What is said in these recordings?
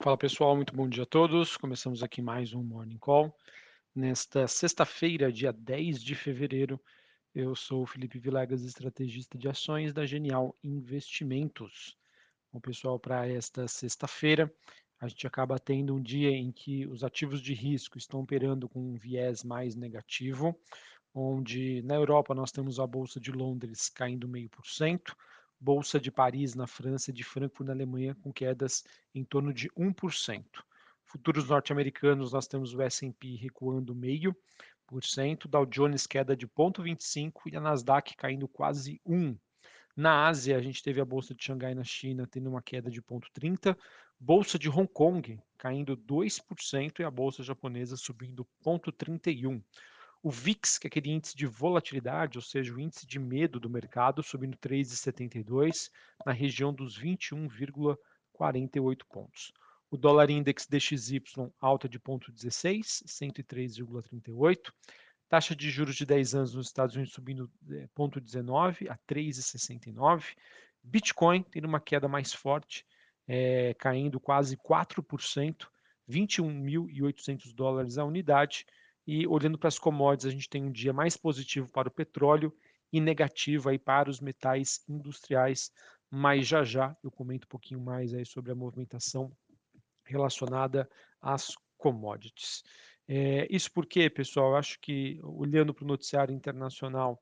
Fala pessoal, muito bom dia a todos. Começamos aqui mais um Morning Call. Nesta sexta-feira, dia 10 de fevereiro, eu sou o Felipe Vilegas, estrategista de ações da Genial Investimentos. Bom, pessoal, para esta sexta-feira, a gente acaba tendo um dia em que os ativos de risco estão operando com um viés mais negativo, onde na Europa nós temos a Bolsa de Londres caindo meio por cento, Bolsa de Paris na França de Frankfurt na Alemanha com quedas em torno de 1%. Futuros norte-americanos nós temos o S&P recuando meio por cento, Dow Jones queda de 0,25 e a Nasdaq caindo quase 1. Na Ásia, a gente teve a bolsa de Xangai na China tendo uma queda de 0,30, bolsa de Hong Kong caindo 2% e a bolsa japonesa subindo 0,31. O VIX, que é aquele índice de volatilidade, ou seja, o índice de medo do mercado, subindo 3,72 na região dos 21,48 pontos. O dólar index DXY alta de 0,16, 103,38. Taxa de juros de 10 anos nos Estados Unidos subindo 0,19 eh, a 3,69. Bitcoin tendo uma queda mais forte, é, caindo quase 4%, 21.800 dólares a unidade. E olhando para as commodities, a gente tem um dia mais positivo para o petróleo e negativo aí para os metais industriais. Mas já já eu comento um pouquinho mais aí sobre a movimentação relacionada às commodities. É, isso porque, pessoal, eu acho que olhando para o noticiário internacional,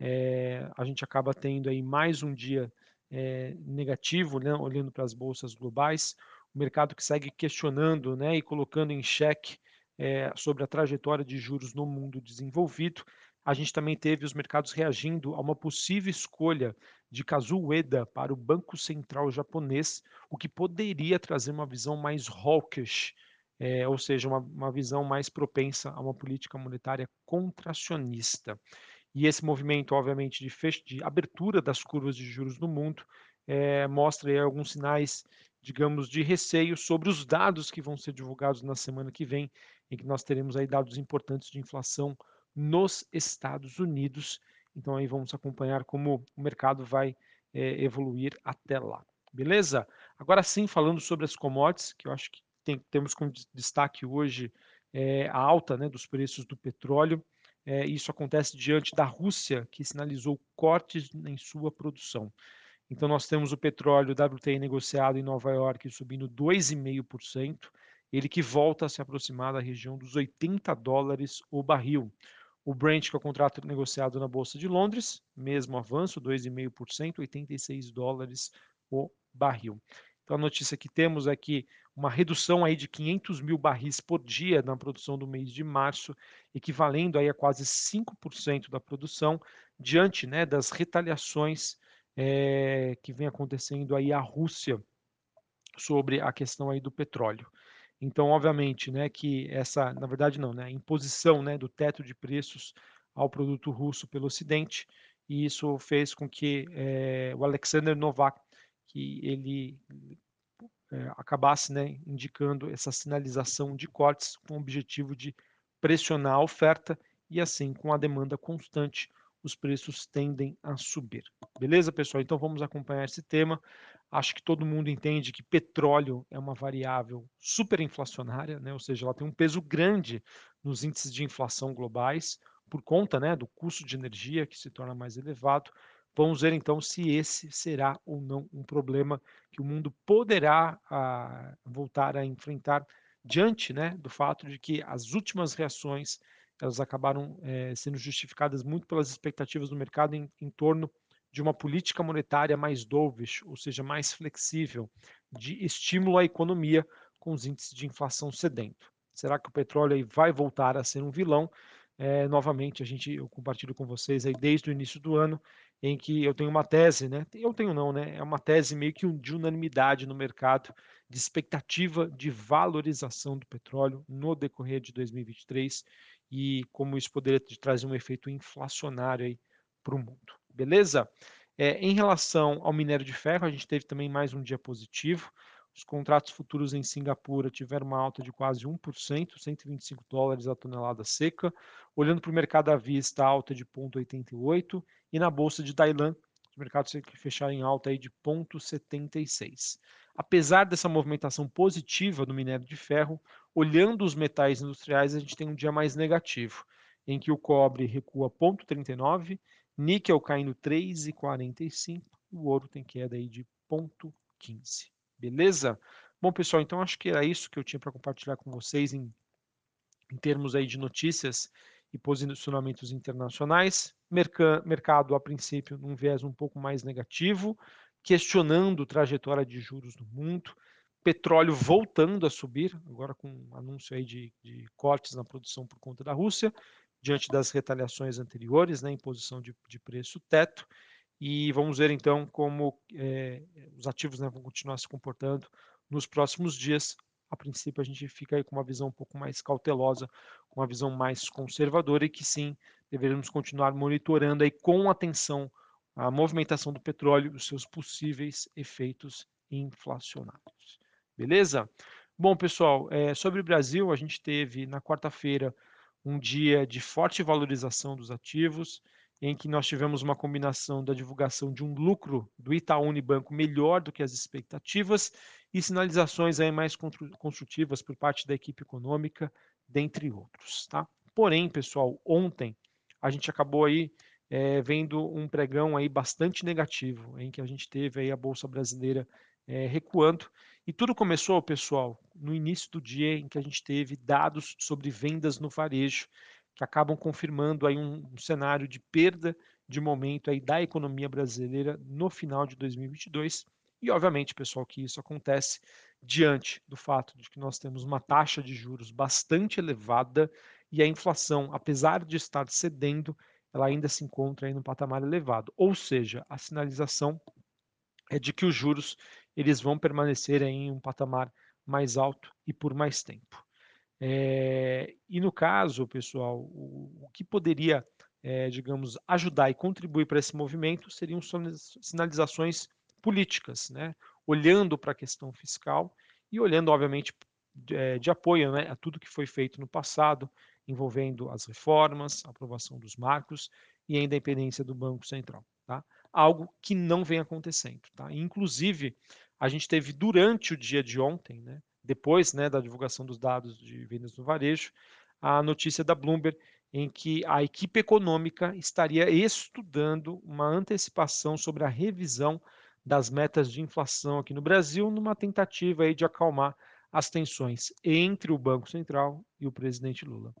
é, a gente acaba tendo aí mais um dia é, negativo, né, olhando para as bolsas globais, o mercado que segue questionando né, e colocando em xeque é, sobre a trajetória de juros no mundo desenvolvido. A gente também teve os mercados reagindo a uma possível escolha de Kazuo Ueda para o Banco Central japonês, o que poderia trazer uma visão mais hawkish, é, ou seja, uma, uma visão mais propensa a uma política monetária contracionista. E esse movimento, obviamente, de, fecho, de abertura das curvas de juros no mundo é, mostra alguns sinais, digamos, de receio sobre os dados que vão ser divulgados na semana que vem em que nós teremos aí dados importantes de inflação nos Estados Unidos. Então aí vamos acompanhar como o mercado vai é, evoluir até lá. Beleza? Agora sim, falando sobre as commodities, que eu acho que tem, temos como destaque hoje é, a alta né, dos preços do petróleo. É, isso acontece diante da Rússia, que sinalizou cortes em sua produção. Então, nós temos o petróleo WTI negociado em Nova York subindo 2,5%, ele que volta a se aproximar da região dos 80 dólares o barril. O Brent, que é o contrato negociado na Bolsa de Londres, mesmo avanço, 2,5%, 86 dólares o barril. Então a notícia que temos é que uma redução aí de 500 mil barris por dia na produção do mês de março, equivalendo aí a quase 5% da produção, diante né, das retaliações é, que vem acontecendo aí a Rússia sobre a questão aí do petróleo. Então, obviamente, né, que essa, na verdade não, né, a imposição, né, do teto de preços ao produto russo pelo Ocidente, e isso fez com que é, o Alexander Novak, que ele é, acabasse, né, indicando essa sinalização de cortes com o objetivo de pressionar a oferta e assim, com a demanda constante, os preços tendem a subir. Beleza, pessoal? Então vamos acompanhar esse tema. Acho que todo mundo entende que petróleo é uma variável superinflacionária, né? ou seja, ela tem um peso grande nos índices de inflação globais, por conta né, do custo de energia que se torna mais elevado. Vamos ver então se esse será ou não um problema que o mundo poderá ah, voltar a enfrentar diante né, do fato de que as últimas reações elas acabaram é, sendo justificadas muito pelas expectativas do mercado em, em torno de uma política monetária mais dovish, ou seja, mais flexível, de estímulo à economia com os índices de inflação cedendo. Será que o petróleo aí vai voltar a ser um vilão? É, novamente, a gente, eu compartilho com vocês aí desde o início do ano, em que eu tenho uma tese, né? Eu tenho não, né? É uma tese meio que de unanimidade no mercado, de expectativa de valorização do petróleo no decorrer de 2023 e como isso poderia trazer um efeito inflacionário para o mundo. Beleza? É, em relação ao minério de ferro, a gente teve também mais um dia positivo. Os contratos futuros em Singapura tiveram uma alta de quase 1%, 125 dólares a tonelada seca. Olhando para o mercado à vista, alta de 0,88. E na bolsa de Dailan, os mercados fecharam em alta aí de 0,76. apesar dessa movimentação positiva do minério de ferro, olhando os metais industriais, a gente tem um dia mais negativo, em que o cobre recua 0,39, níquel caindo 3,45, o ouro tem queda aí de 0,15. Beleza? Bom, pessoal, então acho que era isso que eu tinha para compartilhar com vocês em, em termos aí de notícias e posicionamentos internacionais. Merca, mercado, a princípio, num viés um pouco mais negativo, questionando a trajetória de juros no mundo, petróleo voltando a subir, agora com um anúncio aí de, de, cortes na produção por conta da Rússia, diante das retaliações anteriores, né, imposição de, de preço teto, e vamos ver então como é, os ativos né, vão continuar se comportando nos próximos dias. A princípio, a gente fica aí com uma visão um pouco mais cautelosa, com uma visão mais conservadora e que sim, deveríamos continuar monitorando aí com atenção a movimentação do petróleo os seus possíveis efeitos inflacionários. Beleza? Bom, pessoal, é, sobre o Brasil, a gente teve na quarta-feira um dia de forte valorização dos ativos, em que nós tivemos uma combinação da divulgação de um lucro do Itaú Unibanco melhor do que as expectativas e sinalizações aí mais construtivas por parte da equipe econômica, dentre outros. Tá? Porém, pessoal, ontem a gente acabou aí é, vendo um pregão aí bastante negativo, em que a gente teve aí a Bolsa Brasileira é, recuando. E tudo começou, pessoal, no início do dia em que a gente teve dados sobre vendas no varejo, que acabam confirmando aí um, um cenário de perda de momento aí da economia brasileira no final de 2022. E, obviamente, pessoal, que isso acontece diante do fato de que nós temos uma taxa de juros bastante elevada e a inflação, apesar de estar cedendo, ela ainda se encontra em um patamar elevado. Ou seja, a sinalização é de que os juros eles vão permanecer em um patamar mais alto e por mais tempo. É, e no caso, pessoal, o, o que poderia, é, digamos, ajudar e contribuir para esse movimento seriam sinalizações políticas, né? olhando para a questão fiscal e olhando, obviamente, de, é, de apoio né, a tudo que foi feito no passado, envolvendo as reformas, a aprovação dos marcos e a independência do Banco Central. Tá? Algo que não vem acontecendo. Tá? Inclusive, a gente teve durante o dia de ontem, né, depois né, da divulgação dos dados de vendas no varejo, a notícia da Bloomberg em que a equipe econômica estaria estudando uma antecipação sobre a revisão das metas de inflação aqui no Brasil, numa tentativa aí de acalmar as tensões entre o Banco Central e o presidente Lula.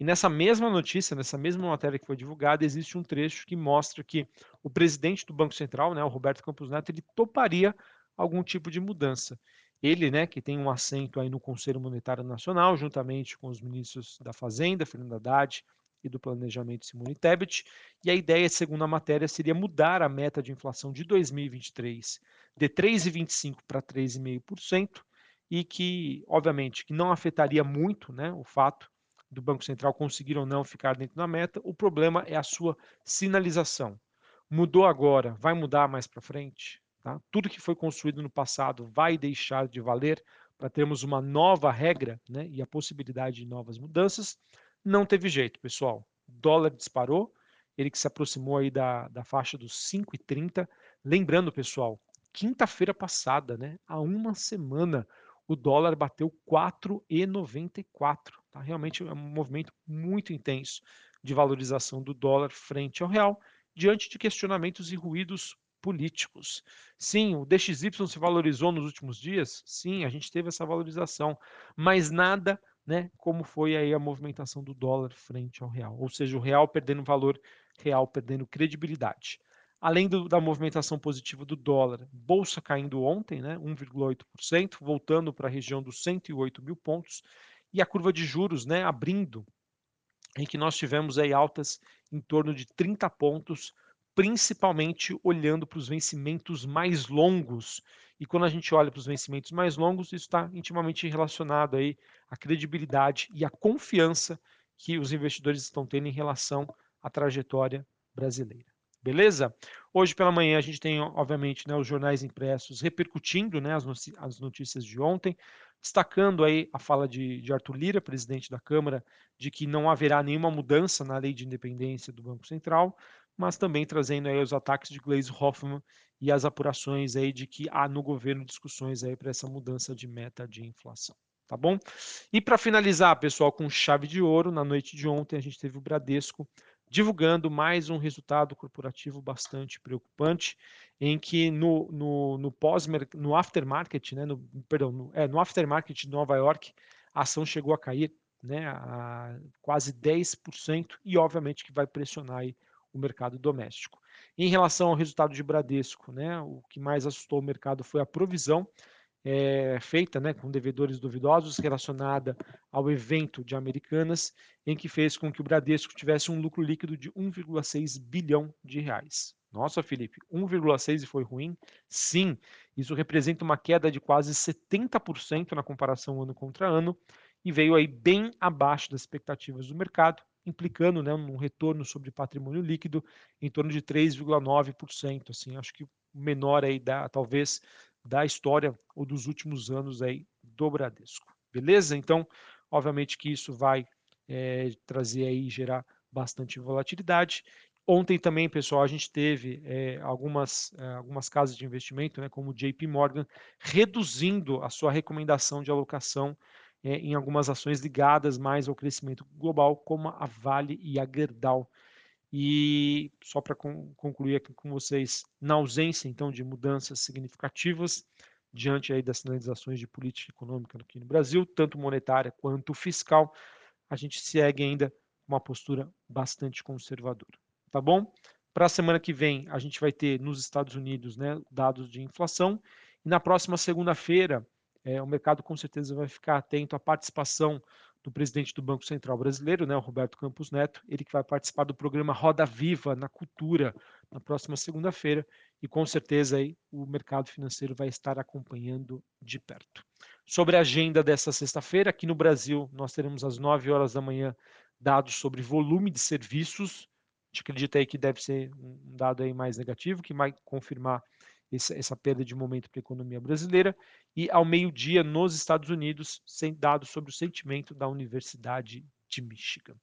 E nessa mesma notícia, nessa mesma matéria que foi divulgada, existe um trecho que mostra que o presidente do Banco Central, né, o Roberto Campos Neto, ele toparia algum tipo de mudança. Ele, né, que tem um assento aí no Conselho Monetário Nacional, juntamente com os ministros da Fazenda, Fernando Haddad, e do Planejamento Simone Tebet, e a ideia, segundo a matéria, seria mudar a meta de inflação de 2023 de 3,25% para 3,5%, e que, obviamente, que não afetaria muito né, o fato do Banco Central conseguir ou não ficar dentro da meta. O problema é a sua sinalização. Mudou agora, vai mudar mais para frente? Tá? Tudo que foi construído no passado vai deixar de valer para termos uma nova regra né, e a possibilidade de novas mudanças. Não teve jeito, pessoal. O dólar disparou, ele que se aproximou aí da, da faixa dos 5,30. Lembrando, pessoal, quinta-feira passada, né, há uma semana, o dólar bateu 4,94. Tá? Realmente é um movimento muito intenso de valorização do dólar frente ao real, diante de questionamentos e ruídos políticos. Sim, o DXY se valorizou nos últimos dias? Sim, a gente teve essa valorização, mas nada né, como foi aí a movimentação do dólar frente ao real, ou seja, o real perdendo valor, real perdendo credibilidade. Além do, da movimentação positiva do dólar, bolsa caindo ontem, né, 1,8%, voltando para a região dos 108 mil pontos, e a curva de juros né, abrindo, em que nós tivemos aí altas em torno de 30 pontos, principalmente olhando para os vencimentos mais longos. E quando a gente olha para os vencimentos mais longos, isso está intimamente relacionado aí à credibilidade e à confiança que os investidores estão tendo em relação à trajetória brasileira. Beleza? Hoje pela manhã a gente tem, obviamente, né, os jornais impressos repercutindo né, as, notícias de ontem, destacando aí a fala de, de, Arthur Lira, presidente da Câmara, de que não haverá nenhuma mudança na lei de independência do Banco Central. Mas também trazendo aí os ataques de Glaze Hoffman e as apurações aí de que há no governo discussões aí para essa mudança de meta de inflação tá bom? E para finalizar, pessoal, com chave de ouro, na noite de ontem a gente teve o Bradesco divulgando mais um resultado corporativo bastante preocupante, em que no, no, no pós no aftermarket, né, no, perdão, no, é, no aftermarket de Nova York, a ação chegou a cair né, a quase 10% e obviamente que vai pressionar aí o mercado doméstico. Em relação ao resultado de Bradesco, né, o que mais assustou o mercado foi a provisão é, feita né, com devedores duvidosos relacionada ao evento de Americanas, em que fez com que o Bradesco tivesse um lucro líquido de 1,6 bilhão de reais. Nossa, Felipe, 1,6 e foi ruim? Sim, isso representa uma queda de quase 70% na comparação ano contra ano e veio aí bem abaixo das expectativas do mercado, implicando né, um retorno sobre patrimônio líquido em torno de 3,9%. Assim, acho que menor aí da talvez da história ou dos últimos anos aí do Bradesco. Beleza? Então, obviamente que isso vai é, trazer aí, gerar bastante volatilidade. Ontem também, pessoal, a gente teve é, algumas, é, algumas casas de investimento, né, como o JP Morgan, reduzindo a sua recomendação de alocação é, em algumas ações ligadas mais ao crescimento global, como a Vale e a Gerdau. E só para concluir aqui com vocês, na ausência então de mudanças significativas diante aí das sinalizações de política econômica aqui no Brasil, tanto monetária quanto fiscal, a gente segue ainda uma postura bastante conservadora, tá bom? Para a semana que vem, a gente vai ter nos Estados Unidos né, dados de inflação, e na próxima segunda-feira, é, o mercado com certeza vai ficar atento à participação do presidente do Banco Central Brasileiro, né, o Roberto Campos Neto, ele que vai participar do programa Roda Viva na Cultura na próxima segunda-feira e com certeza aí o mercado financeiro vai estar acompanhando de perto. Sobre a agenda dessa sexta-feira, aqui no Brasil, nós teremos às 9 horas da manhã dados sobre volume de serviços. A gente acredita aí que deve ser um dado aí mais negativo, que vai confirmar essa, essa perda de momento para a economia brasileira, e ao meio-dia nos Estados Unidos, sem dados sobre o sentimento da Universidade de Michigan.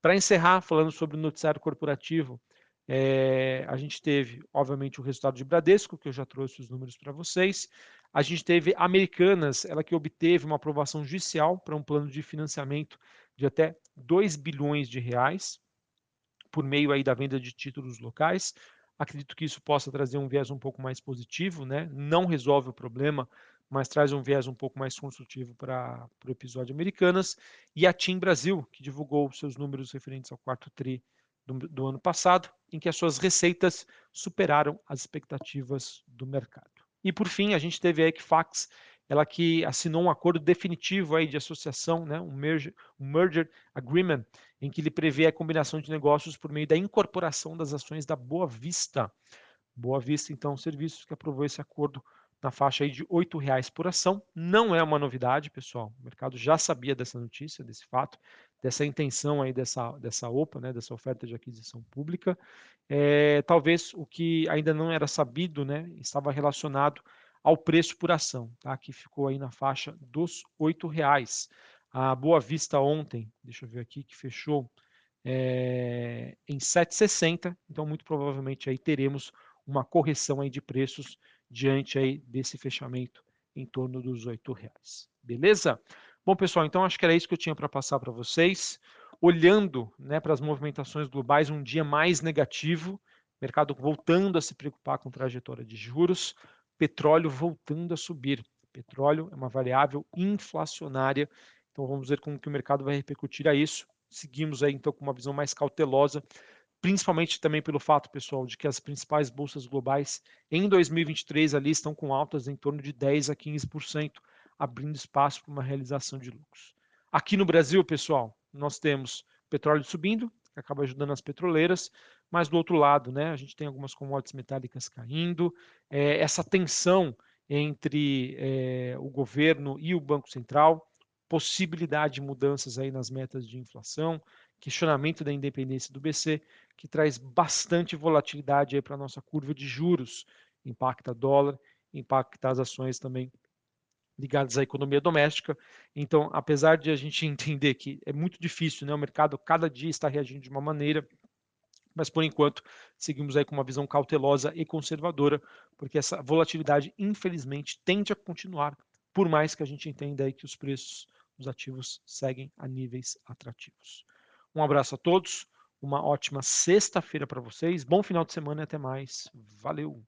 Para encerrar, falando sobre o noticiário corporativo, é, a gente teve, obviamente, o resultado de Bradesco, que eu já trouxe os números para vocês. A gente teve Americanas, ela que obteve uma aprovação judicial para um plano de financiamento de até 2 bilhões de reais, por meio aí da venda de títulos locais. Acredito que isso possa trazer um viés um pouco mais positivo, né? Não resolve o problema, mas traz um viés um pouco mais construtivo para o episódio Americanas. E a TIM Brasil, que divulgou seus números referentes ao quarto TRI do, do ano passado, em que as suas receitas superaram as expectativas do mercado. E por fim, a gente teve a Equifax ela que assinou um acordo definitivo aí de associação, né, um, merger, um merger agreement, em que ele prevê a combinação de negócios por meio da incorporação das ações da Boa Vista. Boa Vista, então, serviços que aprovou esse acordo na faixa aí de R$ reais por ação. Não é uma novidade, pessoal. O mercado já sabia dessa notícia, desse fato, dessa intenção aí dessa, dessa OPA, né, dessa oferta de aquisição pública. É, talvez o que ainda não era sabido, né, estava relacionado ao preço por ação, tá? que ficou aí na faixa dos R$ reais. A Boa Vista ontem, deixa eu ver aqui, que fechou é, em 7,60, então muito provavelmente aí teremos uma correção aí de preços diante aí desse fechamento em torno dos R$ reais. Beleza? Bom, pessoal, então acho que era isso que eu tinha para passar para vocês. Olhando né, para as movimentações globais, um dia mais negativo, mercado voltando a se preocupar com trajetória de juros, petróleo voltando a subir. Petróleo é uma variável inflacionária, então vamos ver como que o mercado vai repercutir a isso. Seguimos aí então com uma visão mais cautelosa, principalmente também pelo fato, pessoal, de que as principais bolsas globais em 2023 ali estão com altas em torno de 10 a 15%, abrindo espaço para uma realização de lucros. Aqui no Brasil, pessoal, nós temos petróleo subindo, acaba ajudando as petroleiras, mas do outro lado, né, a gente tem algumas commodities metálicas caindo, é, essa tensão entre é, o governo e o Banco Central, possibilidade de mudanças aí nas metas de inflação, questionamento da independência do BC, que traz bastante volatilidade para a nossa curva de juros, impacta dólar, impacta as ações também ligadas à economia doméstica. Então, apesar de a gente entender que é muito difícil, né, o mercado cada dia está reagindo de uma maneira, mas por enquanto seguimos aí com uma visão cautelosa e conservadora, porque essa volatilidade infelizmente tende a continuar, por mais que a gente entenda aí que os preços dos ativos seguem a níveis atrativos. Um abraço a todos, uma ótima sexta-feira para vocês, bom final de semana e até mais. Valeu!